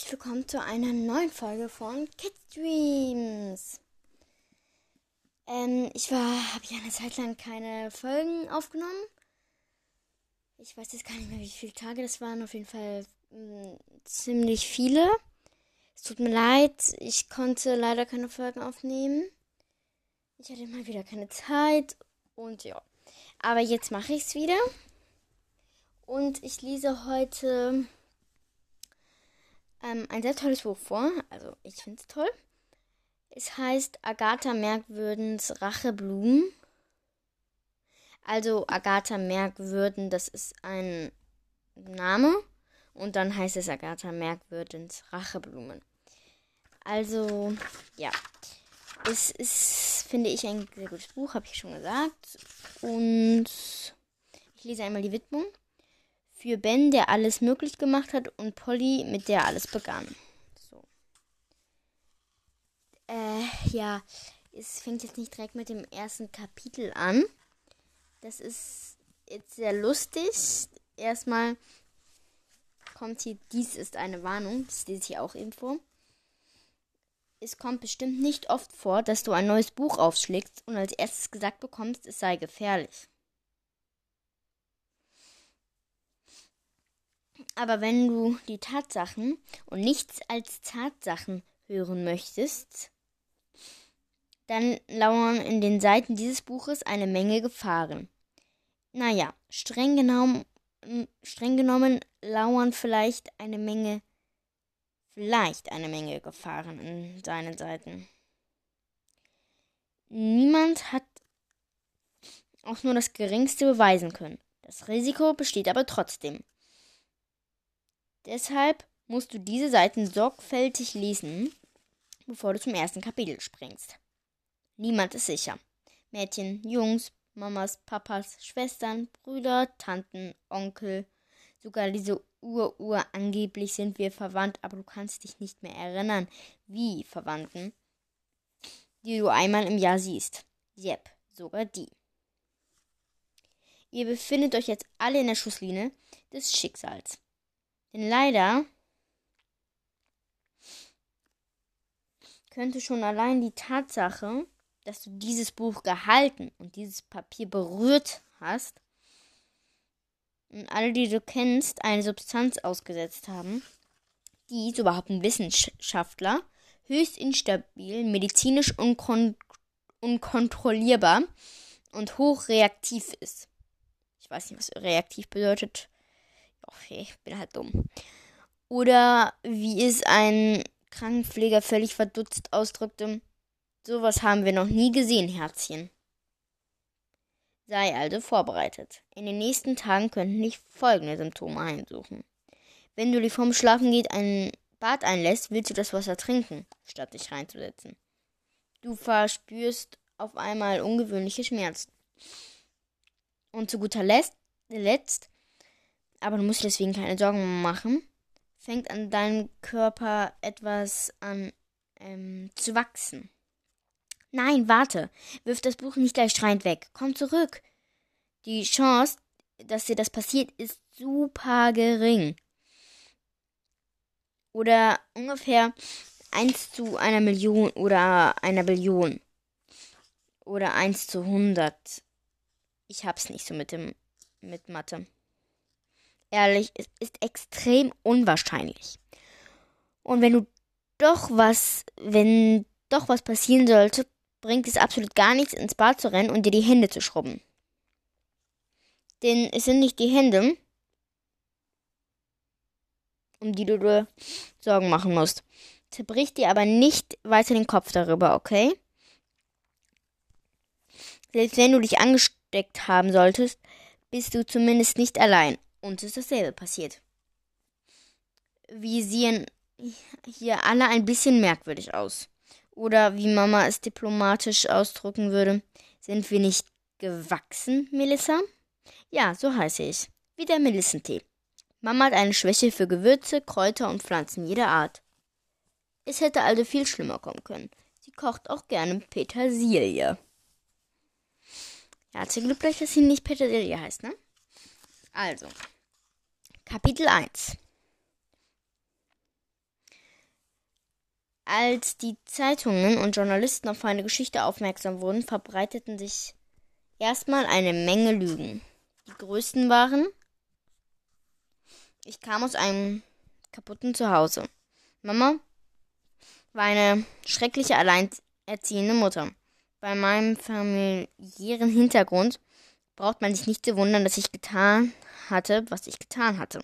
herzlich willkommen zu einer neuen Folge von Kids Dreams. Ähm, ich war, habe ja eine Zeit lang keine Folgen aufgenommen. Ich weiß jetzt gar nicht mehr, wie viele Tage das waren. Auf jeden Fall mh, mm, ziemlich viele. Es tut mir leid, ich konnte leider keine Folgen aufnehmen. Ich hatte mal wieder keine Zeit und ja. Aber jetzt mache ich es wieder. Und ich lese heute ähm, ein sehr tolles Buch vor. Also ich finde es toll. Es heißt Agatha Merkwürdens Racheblumen. Also Agatha Merkwürden, das ist ein Name. Und dann heißt es Agatha Merkwürdens Racheblumen. Also, ja. Es ist, finde ich, ein sehr gutes Buch, habe ich schon gesagt. Und ich lese einmal die Widmung für Ben, der alles möglich gemacht hat, und Polly, mit der alles begann. So. Äh, ja, es fängt jetzt nicht direkt mit dem ersten Kapitel an. Das ist jetzt sehr lustig. Erstmal kommt hier, dies ist eine Warnung. Das lese ich hier auch vor. Es kommt bestimmt nicht oft vor, dass du ein neues Buch aufschlägst und als erstes gesagt bekommst, es sei gefährlich. Aber wenn du die Tatsachen und nichts als Tatsachen hören möchtest, dann lauern in den Seiten dieses Buches eine Menge Gefahren. Naja, streng genommen, streng genommen lauern vielleicht eine Menge, vielleicht eine Menge Gefahren in seinen Seiten. Niemand hat auch nur das Geringste beweisen können. Das Risiko besteht aber trotzdem. Deshalb musst du diese Seiten sorgfältig lesen, bevor du zum ersten Kapitel springst. Niemand ist sicher. Mädchen, Jungs, Mamas, Papas, Schwestern, Brüder, Tanten, Onkel, sogar diese Ur-Ur angeblich sind wir verwandt, aber du kannst dich nicht mehr erinnern, wie Verwandten, die du einmal im Jahr siehst. Jep, sogar die. Ihr befindet euch jetzt alle in der Schusslinie des Schicksals. Denn leider könnte schon allein die Tatsache, dass du dieses Buch gehalten und dieses Papier berührt hast und alle, die du kennst, eine Substanz ausgesetzt haben, die, so behaupten Wissenschaftler, höchst instabil, medizinisch unkon unkontrollierbar und hochreaktiv ist. Ich weiß nicht, was reaktiv bedeutet. Okay, ich bin halt dumm. Oder wie es ein Krankenpfleger völlig verdutzt ausdrückte, sowas haben wir noch nie gesehen, Herzchen. Sei also vorbereitet. In den nächsten Tagen könnten dich folgende Symptome heimsuchen. Wenn du dir vorm Schlafengehen ein Bad einlässt, willst du das Wasser trinken, statt dich reinzusetzen. Du verspürst auf einmal ungewöhnliche Schmerzen. Und zu guter Letzt, aber du musst deswegen keine Sorgen machen, fängt an deinem Körper etwas an ähm, zu wachsen. Nein, warte, wirf das Buch nicht gleich schreiend weg. Komm zurück. Die Chance, dass dir das passiert, ist super gering. Oder ungefähr 1 zu einer Million oder einer Billion. Oder 1 zu 100. Ich hab's nicht so mit dem mit Mathe ehrlich, es ist extrem unwahrscheinlich. Und wenn du doch was, wenn doch was passieren sollte, bringt es absolut gar nichts, ins Bad zu rennen und dir die Hände zu schrubben. Denn es sind nicht die Hände, um die du dir Sorgen machen musst. Zerbrich dir aber nicht weiter den Kopf darüber, okay? Selbst wenn du dich angesteckt haben solltest, bist du zumindest nicht allein. Uns ist dasselbe passiert. Wir sehen hier alle ein bisschen merkwürdig aus. Oder wie Mama es diplomatisch ausdrücken würde, sind wir nicht gewachsen, Melissa? Ja, so heiße ich. Wie der Melissentee. Mama hat eine Schwäche für Gewürze, Kräuter und Pflanzen jeder Art. Es hätte also viel schlimmer kommen können. Sie kocht auch gerne Petersilie. Herzlichen Glückwunsch, dass sie nicht Petersilie heißt, ne? Also, Kapitel 1. Als die Zeitungen und Journalisten auf eine Geschichte aufmerksam wurden, verbreiteten sich erstmal eine Menge Lügen. Die größten waren, ich kam aus einem kaputten Zuhause. Mama war eine schreckliche alleinerziehende Mutter. Bei meinem familiären Hintergrund braucht man sich nicht zu wundern, dass ich getan hatte, was ich getan hatte.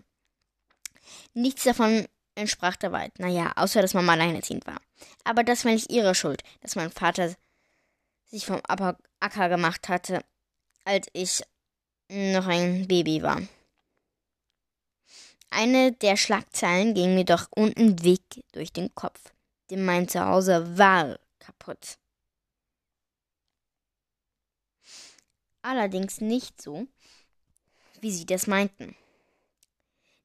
Nichts davon entsprach der Wahrheit. Naja, außer dass Mama alleinerziehend war. Aber das war nicht ihre Schuld, dass mein Vater sich vom Acker gemacht hatte, als ich noch ein Baby war. Eine der Schlagzeilen ging mir doch unten weg durch den Kopf, denn mein Zuhause war kaputt. Allerdings nicht so, wie sie das meinten.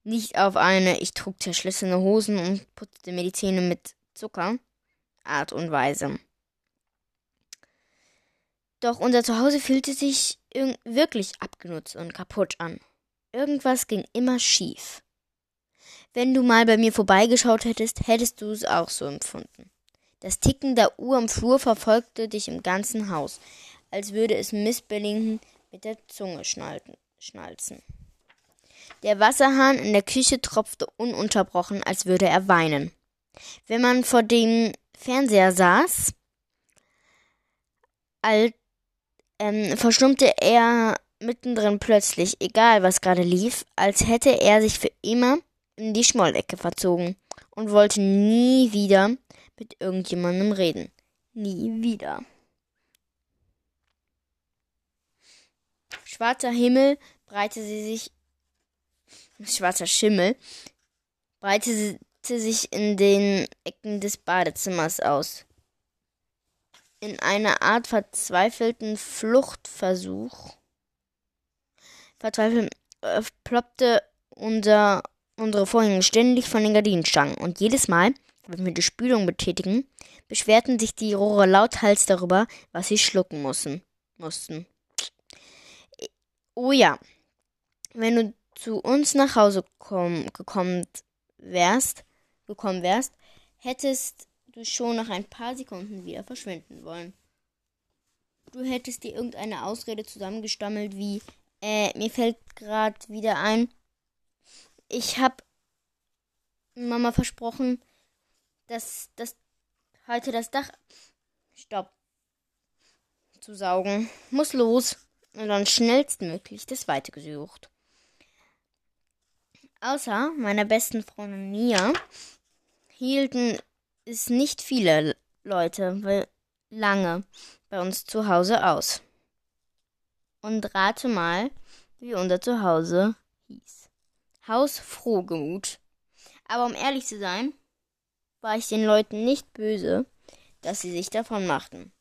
Nicht auf eine ich trug zerschlissene Hosen und putzte mir die Zähne mit Zucker Art und Weise. Doch unser Zuhause fühlte sich wirklich abgenutzt und kaputt an. Irgendwas ging immer schief. Wenn du mal bei mir vorbeigeschaut hättest, hättest du es auch so empfunden. Das Ticken der Uhr im Flur verfolgte dich im ganzen Haus, als würde es missbilligend mit der Zunge schnalzen. Der Wasserhahn in der Küche tropfte ununterbrochen, als würde er weinen. Wenn man vor dem Fernseher saß, all, ähm, verstummte er mittendrin plötzlich, egal was gerade lief, als hätte er sich für immer in die Schmollecke verzogen und wollte nie wieder mit irgendjemandem reden. Nie wieder. Schwarzer Himmel breitete sich schwarzer Schimmel breitete sich in den Ecken des Badezimmers aus. In einer Art verzweifelten Fluchtversuch verzweifelt äh, ploppte unser, unsere Vorhänge ständig von den Gardinenstangen und jedes Mal, wenn wir die Spülung betätigen, beschwerten sich die Rohre lauthals darüber, was sie schlucken mussten. mussten. Oh ja, wenn du zu uns nach Hause komm, gekommen wärst, gekommen wärst, hättest du schon nach ein paar Sekunden wieder verschwinden wollen. Du hättest dir irgendeine Ausrede zusammengestammelt wie, äh, mir fällt gerade wieder ein, ich hab Mama versprochen, dass, dass heute das Dach Stopp zu saugen. Muss los. Und dann schnellstmöglich das Weite gesucht. Außer meiner besten Freundin Nia hielten es nicht viele Leute lange bei uns zu Hause aus. Und rate mal, wie unser Zuhause hieß. Haus Frohgemut. Aber um ehrlich zu sein, war ich den Leuten nicht böse, dass sie sich davon machten.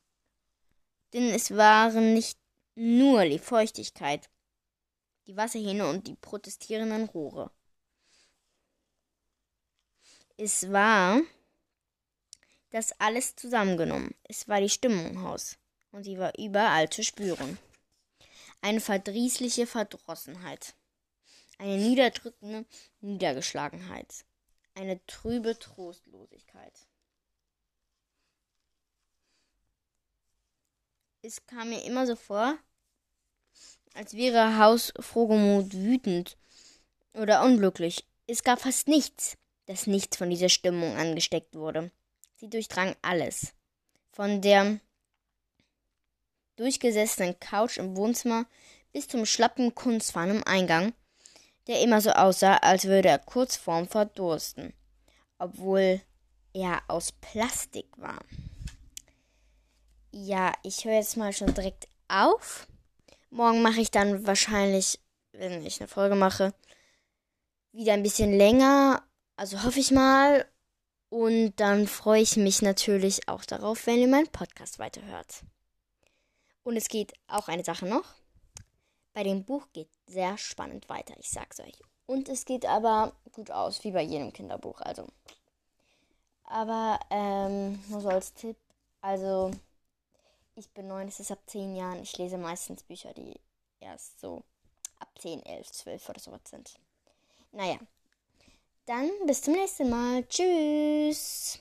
Denn es waren nicht nur die Feuchtigkeit, die Wasserhähne und die protestierenden Rohre. Es war das alles zusammengenommen. Es war die Stimmung im Haus. Und sie war überall zu spüren. Eine verdrießliche Verdrossenheit. Eine niederdrückende Niedergeschlagenheit. Eine trübe Trostlosigkeit. Es kam mir immer so vor, als wäre Haus Frogemut wütend oder unglücklich. Es gab fast nichts, dass nichts von dieser Stimmung angesteckt wurde. Sie durchdrang alles. Von der durchgesessenen Couch im Wohnzimmer bis zum schlappen Kunstfahnen im Eingang, der immer so aussah, als würde er kurz vorm Verdursten, obwohl er aus Plastik war. Ja, ich höre jetzt mal schon direkt auf. Morgen mache ich dann wahrscheinlich, wenn ich eine Folge mache, wieder ein bisschen länger also hoffe ich mal. Und dann freue ich mich natürlich auch darauf, wenn ihr meinen Podcast weiterhört. Und es geht auch eine Sache noch. Bei dem Buch geht sehr spannend weiter, ich sag's euch. Und es geht aber gut aus, wie bei jedem Kinderbuch. Also. Aber ähm, nur so als Tipp. Also, ich bin neun, es ist ab zehn Jahren. Ich lese meistens Bücher, die erst so ab 10, 11, 12 oder sowas sind. Naja, dann bis zum nächsten Mal. Tschüss.